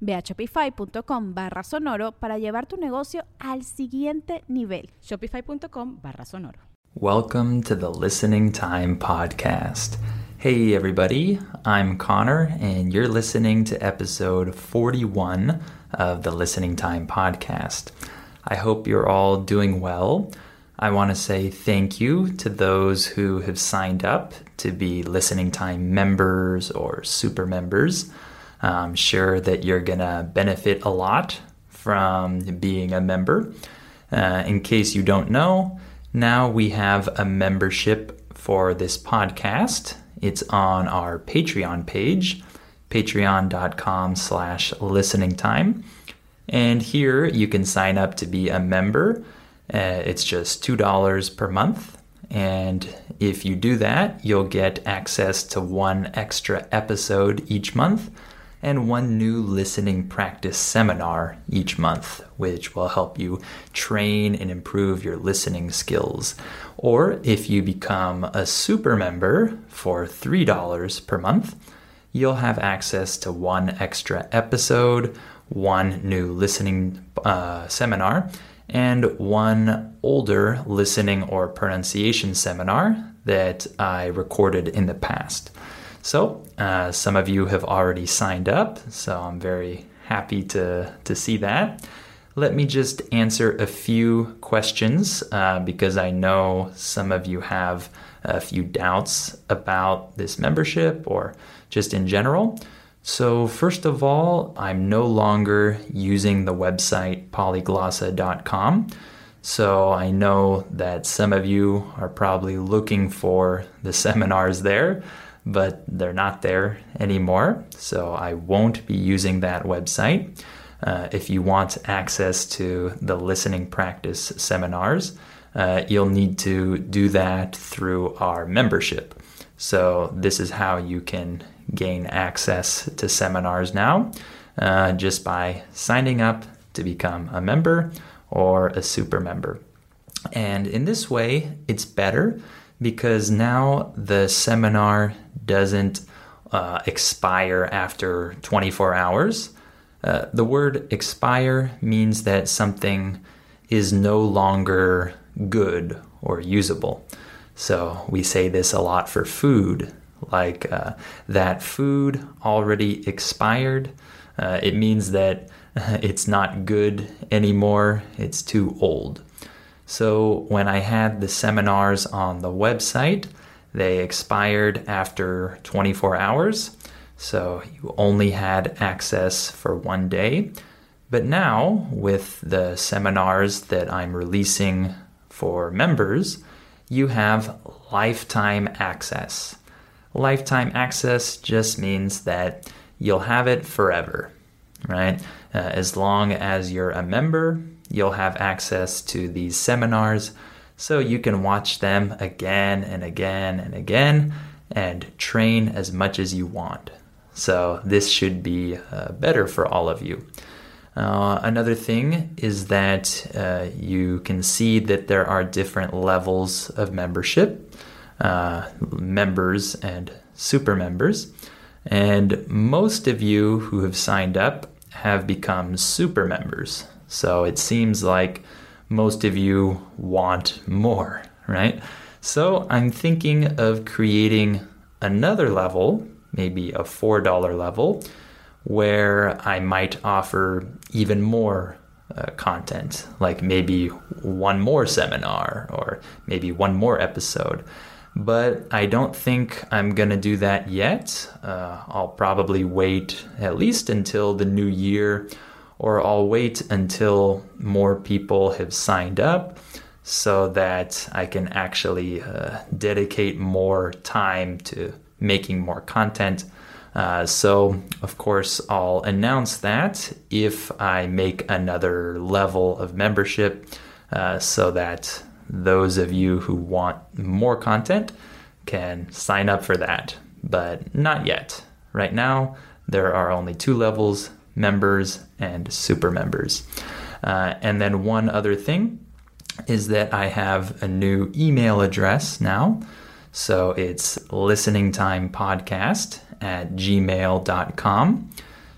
Ve a shopify.com barra sonoro para llevar tu negocio al siguiente nivel. Shopify.com barra sonoro. Welcome to the Listening Time Podcast. Hey, everybody, I'm Connor, and you're listening to episode 41 of the Listening Time Podcast. I hope you're all doing well. I want to say thank you to those who have signed up to be Listening Time members or super members. I'm sure that you're going to benefit a lot from being a member. Uh, in case you don't know, now we have a membership for this podcast. It's on our Patreon page, patreon.com slash listening time. And here you can sign up to be a member. Uh, it's just $2 per month. And if you do that, you'll get access to one extra episode each month and one new listening practice seminar each month, which will help you train and improve your listening skills. Or if you become a super member for $3 per month, you'll have access to one extra episode, one new listening uh, seminar, and one older listening or pronunciation seminar that I recorded in the past. So, uh, some of you have already signed up, so I'm very happy to, to see that. Let me just answer a few questions uh, because I know some of you have a few doubts about this membership or just in general. So, first of all, I'm no longer using the website polyglossa.com. So, I know that some of you are probably looking for the seminars there but they're not there anymore. So I won't be using that website. Uh, if you want access to the listening practice seminars, uh, you'll need to do that through our membership. So, this is how you can gain access to seminars now uh, just by signing up to become a member or a super member. And in this way, it's better because now the seminar doesn't uh, expire after 24 hours. Uh, the word expire means that something is no longer good or usable. So we say this a lot for food, like uh, that food already expired. Uh, it means that it's not good anymore, it's too old. So when I had the seminars on the website, they expired after 24 hours, so you only had access for one day. But now, with the seminars that I'm releasing for members, you have lifetime access. Lifetime access just means that you'll have it forever, right? Uh, as long as you're a member, you'll have access to these seminars so you can watch them again and again and again and train as much as you want. So this should be uh, better for all of you. Uh, another thing is that uh, you can see that there are different levels of membership, uh, members and super members. And most of you who have signed up have become super members. So it seems like most of you want more, right? So I'm thinking of creating another level, maybe a $4 level, where I might offer even more uh, content, like maybe one more seminar or maybe one more episode. But I don't think I'm going to do that yet. Uh, I'll probably wait at least until the new year, or I'll wait until more people have signed up so that I can actually uh, dedicate more time to making more content. Uh, so, of course, I'll announce that if I make another level of membership uh, so that those of you who want more content can sign up for that. But not yet. Right now, there are only two levels members and super members. Uh, and then, one other thing is that I have a new email address now. So it's listeningtimepodcast at gmail.com.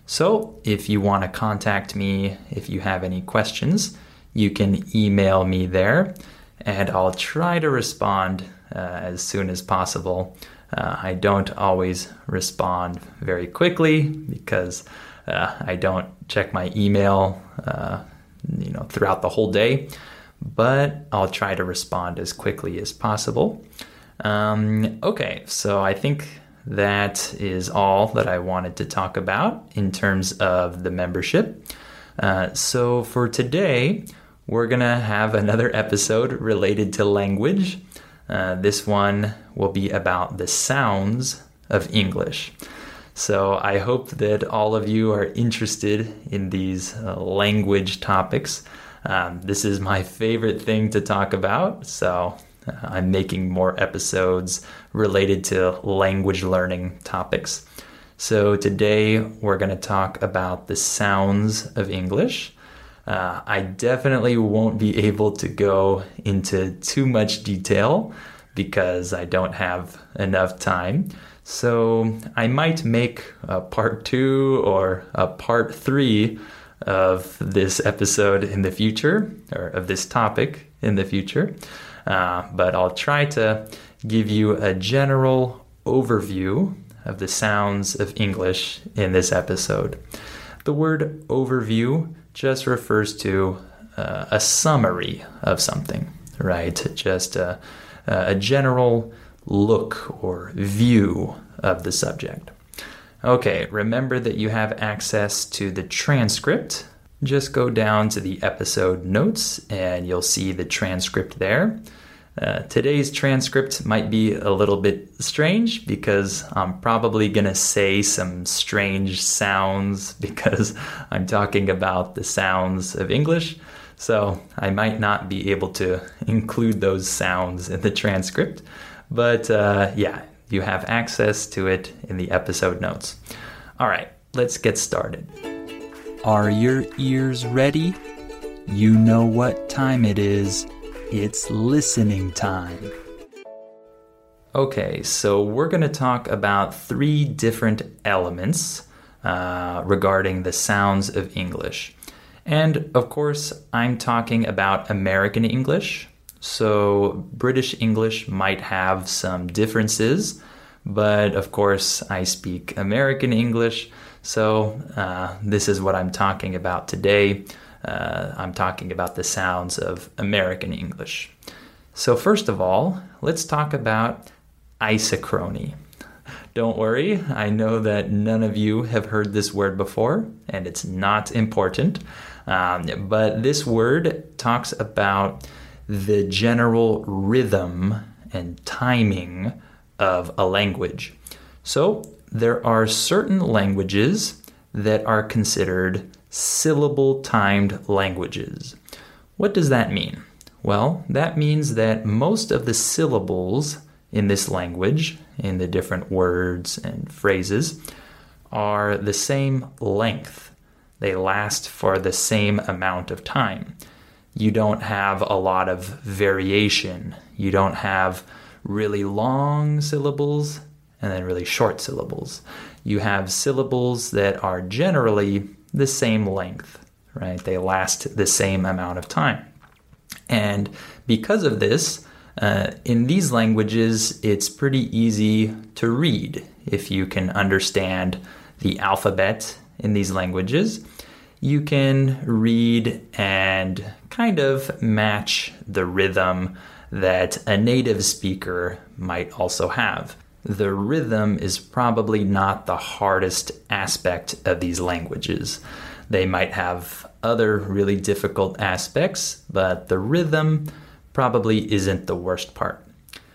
So if you want to contact me, if you have any questions, you can email me there and I'll try to respond uh, as soon as possible. Uh, I don't always respond very quickly because uh, I don't check my email, uh, you know, throughout the whole day, but I'll try to respond as quickly as possible. Um, okay, so I think that is all that I wanted to talk about in terms of the membership. Uh, so for today, we're to have another episode related to language. Uh, this one will be about the sounds of English. So I hope that all of you are interested in these uh, language topics. Um, this is my favorite thing to talk about, so uh, I'm making more episodes related to language learning topics. So today we're going to talk about the sounds of English. Uh, I definitely won't be able to go into too much detail because I don't have enough time. So I might make a part two or a part three of this episode in the future, or of this topic in the future. Uh, but I'll try to give you a general overview of the sounds of English in this episode. The word overview just refers to uh, a summary of something, right? Just a, a general look or view of the subject. Okay, remember that you have access to the transcript. Just go down to the episode notes and you'll see the transcript there. Uh, today's transcript might be a little bit strange because I'm probably going to say some strange sounds because I'm talking about the sounds of English. So I might not be able to include those sounds in the transcript. But uh, yeah, you have access to it in the episode notes. All right, let's get started. Are your ears ready? You know what time it is. It's listening time. Okay, so we're going to talk about three different elements uh, regarding the sounds of English. And of course, I'm talking about American English. So British English might have some differences, but of course, I speak American English. So uh, this is what I'm talking about today uh, I'm talking about the sounds of American English. So, first of all, let's talk about isochrony. Don't worry, I know that none of you have heard this word before, and it's not important. Um, but this word talks about the general rhythm and timing of a language. So, there are certain languages that are considered syllable timed languages. What does that mean? Well, that means that most of the syllables in this language, in the different words and phrases, are the same length. They last for the same amount of time. You don't have a lot of variation. You don't have really long syllables and then really short syllables. You have syllables that are generally the same length, right? They last the same amount of time. And because of this, uh, in these languages, it's pretty easy to read if you can understand the alphabet in these languages. You can read and kind of match the rhythm that a native speaker might also have. The rhythm is probably not the hardest aspect of these languages. They might have other really difficult aspects, but the rhythm probably isn't the worst part.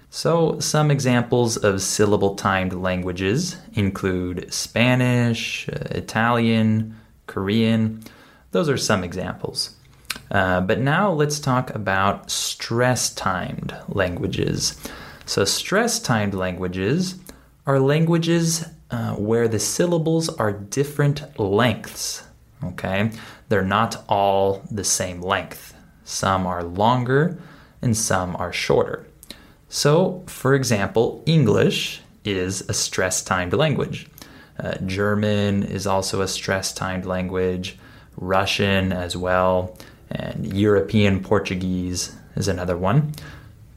So, some examples of syllable timed languages include Spanish, uh, Italian, Korean. Those are some examples. Uh, but now let's talk about stress timed languages. So, stress timed languages are languages uh, where the syllables are different lengths. Okay, they're not all the same length. Some are longer and some are shorter. So, for example, English is a stress timed language. Uh, German is also a stress timed language, Russian as well, and European Portuguese is another one.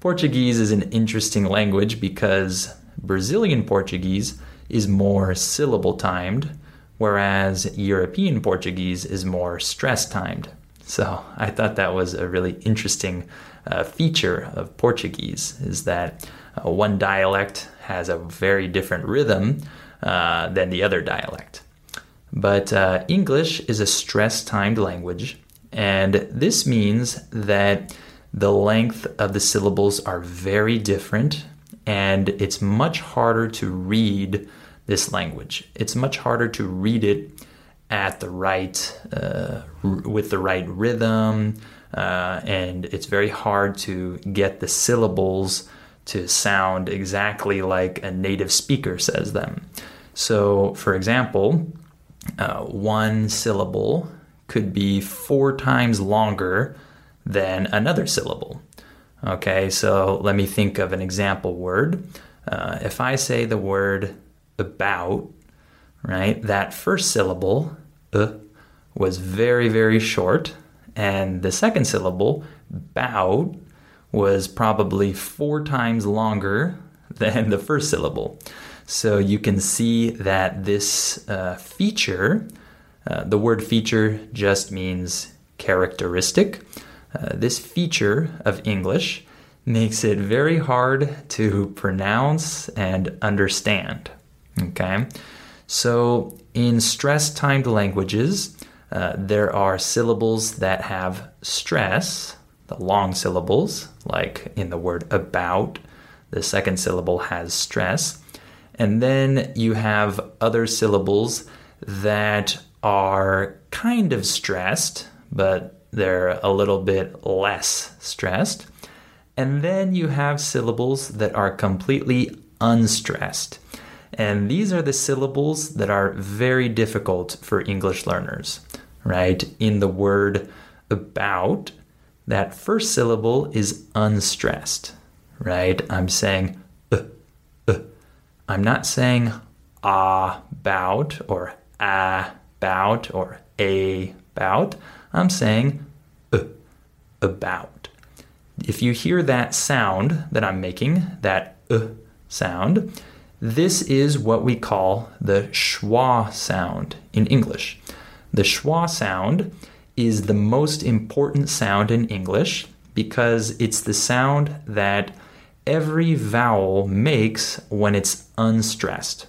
Portuguese is an interesting language because Brazilian Portuguese is more syllable timed, whereas European Portuguese is more stress timed. So I thought that was a really interesting uh, feature of Portuguese is that uh, one dialect has a very different rhythm uh, than the other dialect. But uh, English is a stress timed language, and this means that the length of the syllables are very different, and it's much harder to read this language. It's much harder to read it at the right, uh, r- with the right rhythm, uh, and it's very hard to get the syllables to sound exactly like a native speaker says them. So, for example, uh, one syllable could be four times longer than another syllable. Okay, so let me think of an example word. Uh, if I say the word about, right, that first syllable, uh, was very, very short, and the second syllable, bout, was probably four times longer than the first syllable. So you can see that this uh, feature, uh, the word feature just means characteristic. Uh, this feature of English makes it very hard to pronounce and understand. Okay, so in stress timed languages, uh, there are syllables that have stress, the long syllables, like in the word about, the second syllable has stress. And then you have other syllables that are kind of stressed, but they're a little bit less stressed. And then you have syllables that are completely unstressed. And these are the syllables that are very difficult for English learners, right? In the word about, that first syllable is unstressed, right? I'm saying uh, uh. I'm not saying ah bout or ah bout or a bout. I'm saying uh, about. If you hear that sound that I'm making, that uh sound, this is what we call the schwa sound in English. The schwa sound is the most important sound in English because it's the sound that every vowel makes when it's unstressed.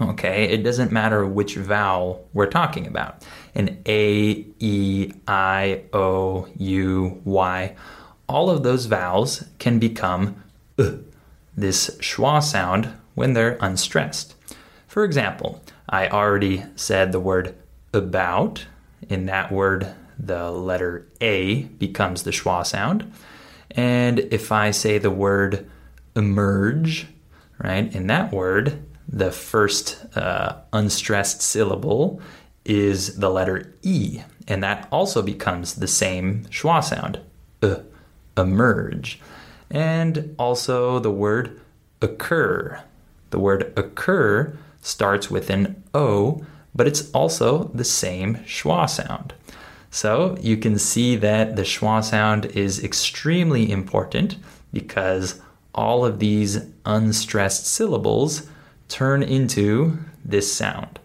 Okay, it doesn't matter which vowel we're talking about. An A, E, I, O, U, Y, all of those vowels can become uh, this schwa sound when they're unstressed. For example, I already said the word about. In that word, the letter A becomes the schwa sound. And if I say the word emerge, right, in that word, the first uh, unstressed syllable is the letter E, and that also becomes the same schwa sound, uh, emerge. And also the word occur. The word occur starts with an O, but it's also the same schwa sound. So you can see that the schwa sound is extremely important because all of these unstressed syllables turn into this sound.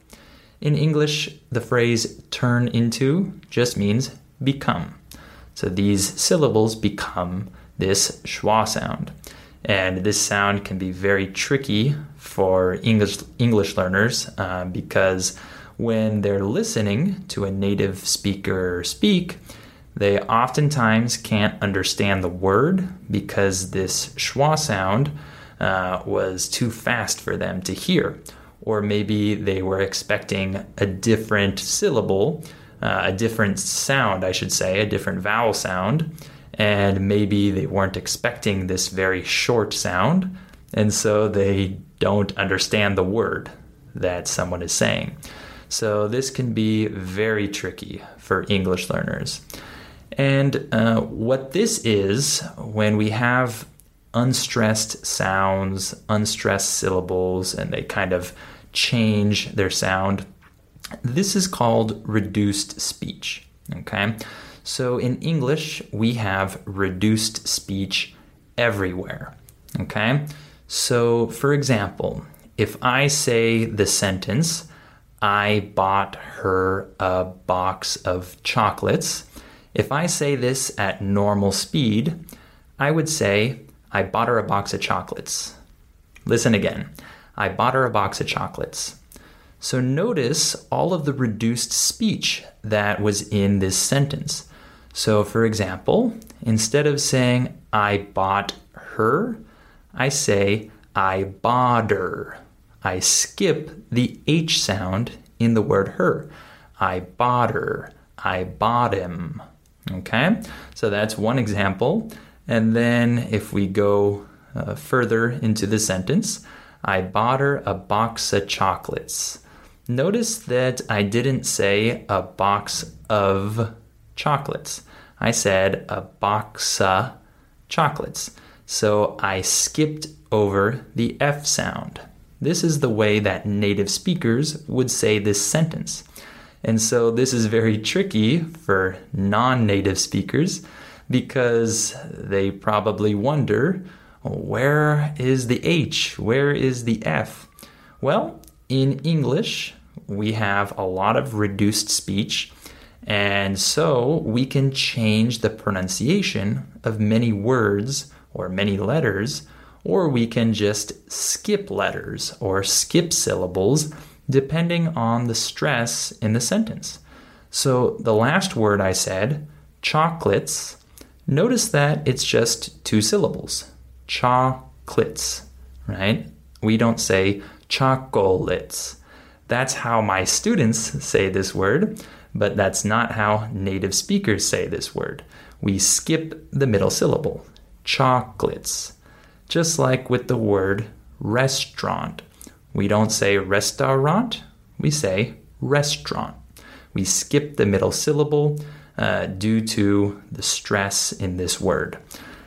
In English, the phrase turn into just means become. So these syllables become this schwa sound. And this sound can be very tricky for English, English learners uh, because when they're listening to a native speaker speak, they oftentimes can't understand the word because this schwa sound uh, was too fast for them to hear. Or maybe they were expecting a different syllable, uh, a different sound, I should say, a different vowel sound. And maybe they weren't expecting this very short sound. And so they don't understand the word that someone is saying. So this can be very tricky for English learners. And uh, what this is, when we have unstressed sounds, unstressed syllables, and they kind of change their sound, this is called reduced speech. Okay? So in English, we have reduced speech everywhere. Okay? So, for example, if I say the sentence, I bought her a box of chocolates, if I say this at normal speed, I would say, I bought her a box of chocolates. Listen again. I bought her a box of chocolates. So notice all of the reduced speech that was in this sentence. So, for example, instead of saying I bought her, I say I bought her. I skip the H sound in the word her. I bought her. I bought him. Okay, so that's one example. And then if we go uh, further into the sentence, I bought her a box of chocolates. Notice that I didn't say a box of chocolates. I said a box of chocolates. So I skipped over the F sound. This is the way that native speakers would say this sentence. And so this is very tricky for non native speakers because they probably wonder where is the H? Where is the F? Well, in English, we have a lot of reduced speech, and so we can change the pronunciation of many words or many letters, or we can just skip letters or skip syllables depending on the stress in the sentence. So the last word I said, chocolates, notice that it's just two syllables. Chocolates, right? We don't say chocolates. That's how my students say this word, but that's not how native speakers say this word. We skip the middle syllable. Chocolates. Just like with the word restaurant. We don't say restaurant, we say restaurant. We skip the middle syllable uh, due to the stress in this word.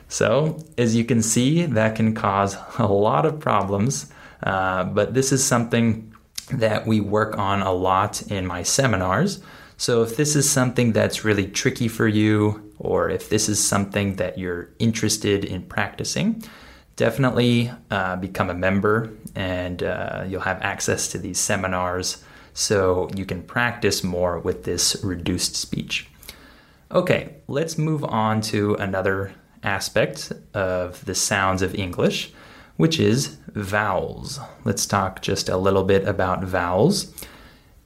So, as you can see, that can cause a lot of problems, uh, but this is something that we work on a lot in my seminars. So, if this is something that's really tricky for you, or if this is something that you're interested in practicing, definitely uh, become a member and uh, you'll have access to these seminars so you can practice more with this reduced speech. Okay, let's move on to another aspect of the sounds of English, which is vowels. Let's talk just a little bit about vowels.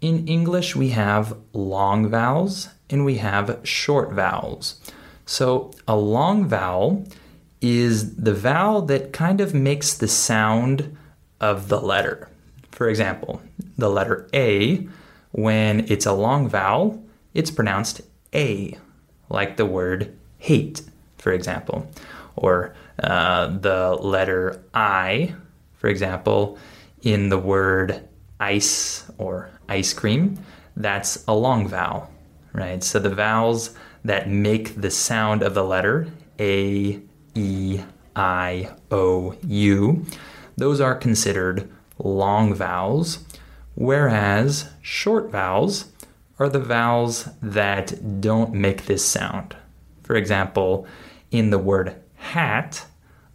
In English, we have long vowels and we have short vowels. So, a long vowel is the vowel that kind of makes the sound of the letter. For example, the letter A, when it's a long vowel, it's pronounced A, like the word hate, for example. Or uh, the letter I, for example, in the word ice or ice cream, that's a long vowel, right? So the vowels that make the sound of the letter A, E, I, O, U, those are considered long vowels, whereas short vowels are the vowels that don't make this sound. For example, in the word hat,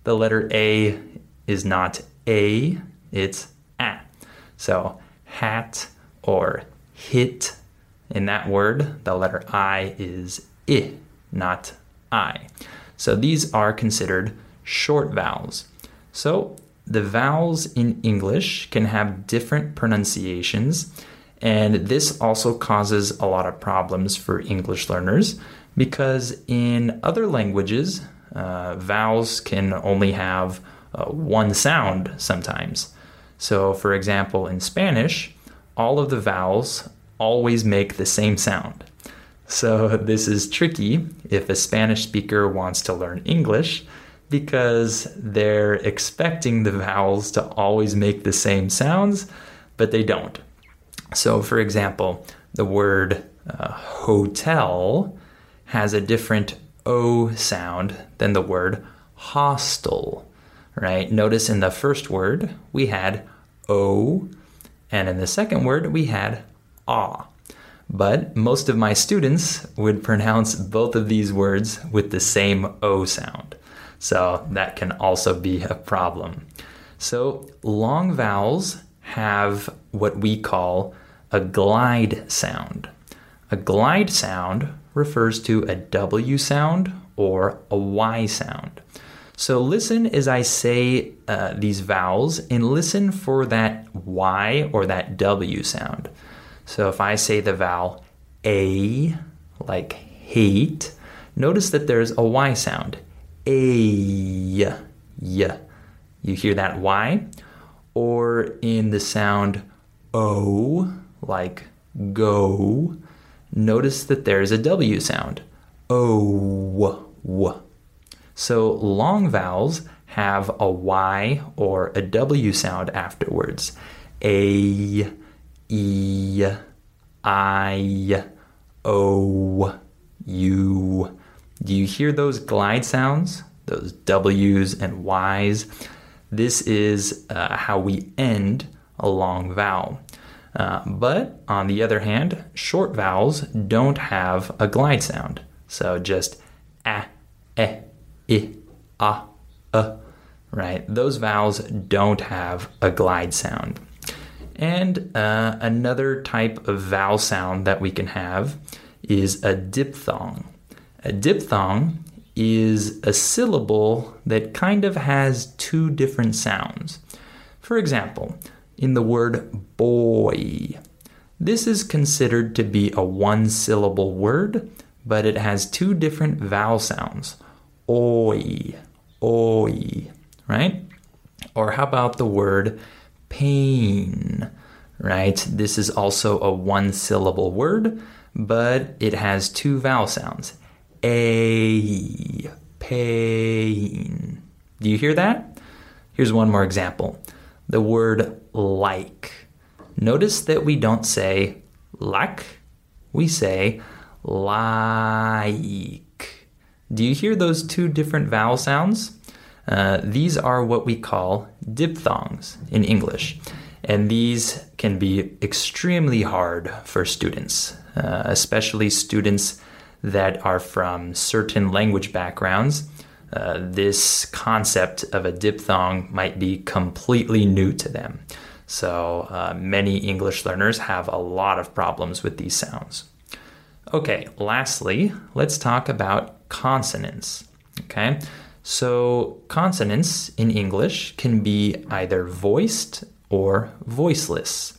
the letter A is not A, it's A. So hat or hit. In that word, the letter I is I, not I. So these are considered short vowels. So the vowels in English can have different pronunciations, and this also causes a lot of problems for English learners because in other languages, uh, vowels can only have uh, one sound sometimes. So, for example, in Spanish, all of the vowels always make the same sound. So, this is tricky if a Spanish speaker wants to learn English because they're expecting the vowels to always make the same sounds, but they don't. So, for example, the word uh, hotel has a different O sound than the word hostel, right? Notice in the first word we had O, and in the second word we had ah. But most of my students would pronounce both of these words with the same O sound. So that can also be a problem. So long vowels have what we call a glide sound. A glide sound refers to a W sound or a Y sound. So listen as I say uh, these vowels and listen for that Y or that W sound. So if I say the vowel A, like hate, notice that there's a Y sound a, y. You hear that Y? Or in the sound O, like go, notice that there's a W sound. O, w. So long vowels have a Y or a W sound afterwards. A, E, I, O, U. Do you hear those glide sounds? Those W's and Y's? This is uh, how we end a long vowel. Uh, but on the other hand, short vowels don't have a glide sound. So just a, e, i, a, a, right? Those vowels don't have a glide sound. And uh, another type of vowel sound that we can have is a diphthong. A diphthong is a syllable that kind of has two different sounds. For example, in the word boy, this is considered to be a one syllable word, but it has two different vowel sounds. Oi, oi, right? Or how about the word pain, right? This is also a one syllable word, but it has two vowel sounds a pain. Do you hear that? Here's one more example. The word like. Notice that we don't say like, we say like. Do you hear those two different vowel sounds? Uh, these are what we call diphthongs in English, and these can be extremely hard for students, uh, especially students that are from certain language backgrounds, uh, this concept of a diphthong might be completely new to them. So, uh, many English learners have a lot of problems with these sounds. Okay, lastly, let's talk about consonants. Okay, so consonants in English can be either voiced or voiceless.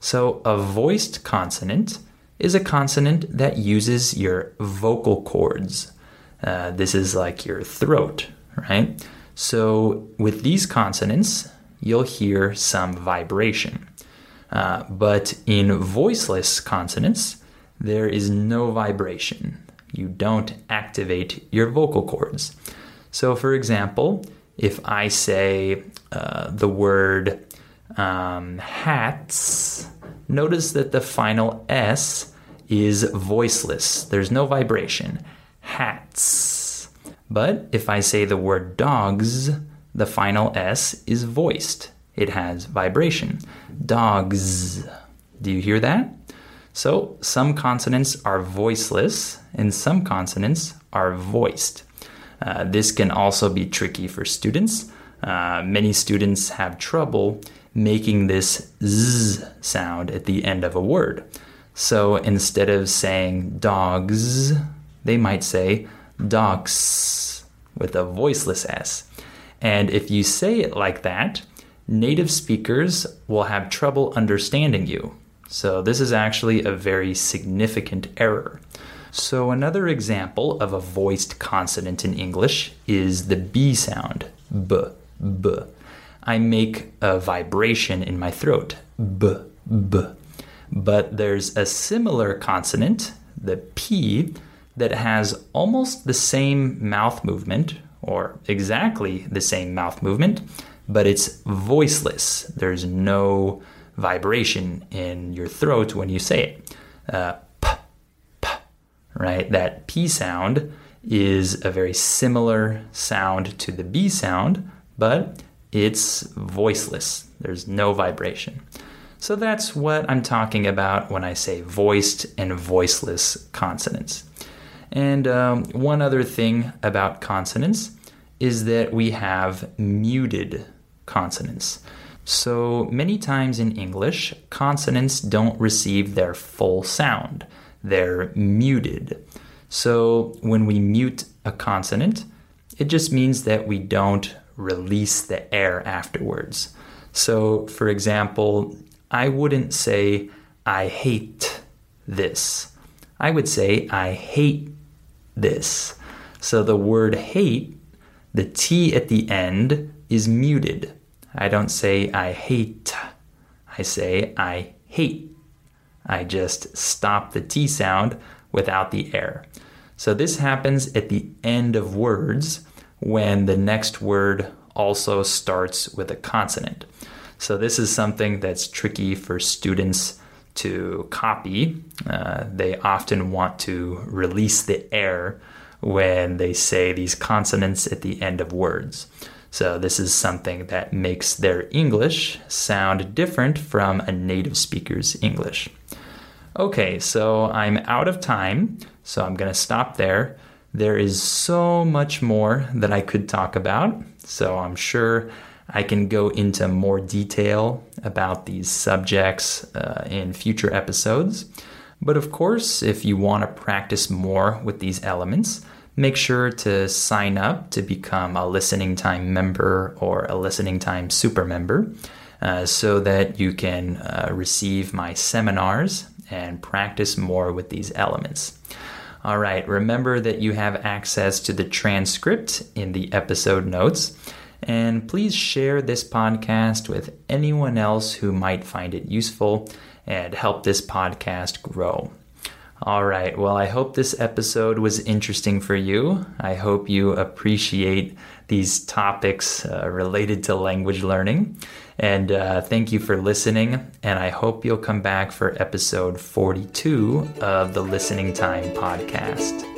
So, a voiced consonant is a consonant that uses your vocal cords. Uh, this is like your throat, right? So with these consonants, you'll hear some vibration. Uh, but in voiceless consonants, there is no vibration. You don't activate your vocal cords. So, for example, if I say uh, the word um, hats, notice that the final S is voiceless. There's no vibration. Hats. But if I say the word dogs, the final S is voiced. It has vibration. Dogs. Do you hear that? So some consonants are voiceless and some consonants are voiced. Uh, this can also be tricky for students. Uh, many students have trouble making this z sound at the end of a word. So instead of saying dogs, they might say dogs with a voiceless S. And if you say it like that, native speakers will have trouble understanding you. So this is actually a very significant error. So another example of a voiced consonant in English is the B sound, b, b. I make a vibration in my throat, b, b. But there's a similar consonant, the P, that has almost the same mouth movement, or exactly the same mouth movement, but it's voiceless. There's no vibration in your throat when you say it. Uh, right? That P sound is a very similar sound to the B sound, but it's voiceless. There's no vibration. So that's what I'm talking about when I say voiced and voiceless consonants. And um, one other thing about consonants is that we have muted consonants. So many times in English, consonants don't receive their full sound, they're muted. So when we mute a consonant, it just means that we don't release the air afterwards. So, for example, I wouldn't say, I hate this. I would say, I hate this. So the word hate, the T at the end is muted. I don't say, I hate. I say, I hate. I just stop the T sound without the air. So this happens at the end of words when the next word also starts with a consonant. So this is something that's tricky for students to copy. Uh, they often want to release the air when they say these consonants at the end of words. So, this is something that makes their English sound different from a native speaker's English. Okay, so I'm out of time, so I'm going to stop there. There is so much more that I could talk about, so I'm sure I can go into more detail about these subjects uh, in future episodes. But of course, if you want to practice more with these elements, make sure to sign up to become a listening time member or a listening time super member uh, so that you can uh, receive my seminars and practice more with these elements. All right, remember that you have access to the transcript in the episode notes. And please share this podcast with anyone else who might find it useful and help this podcast grow. All right, well, I hope this episode was interesting for you. I hope you appreciate these topics uh, related to language learning. And uh, thank you for listening. And I hope you'll come back for episode 42 of the Listening Time podcast.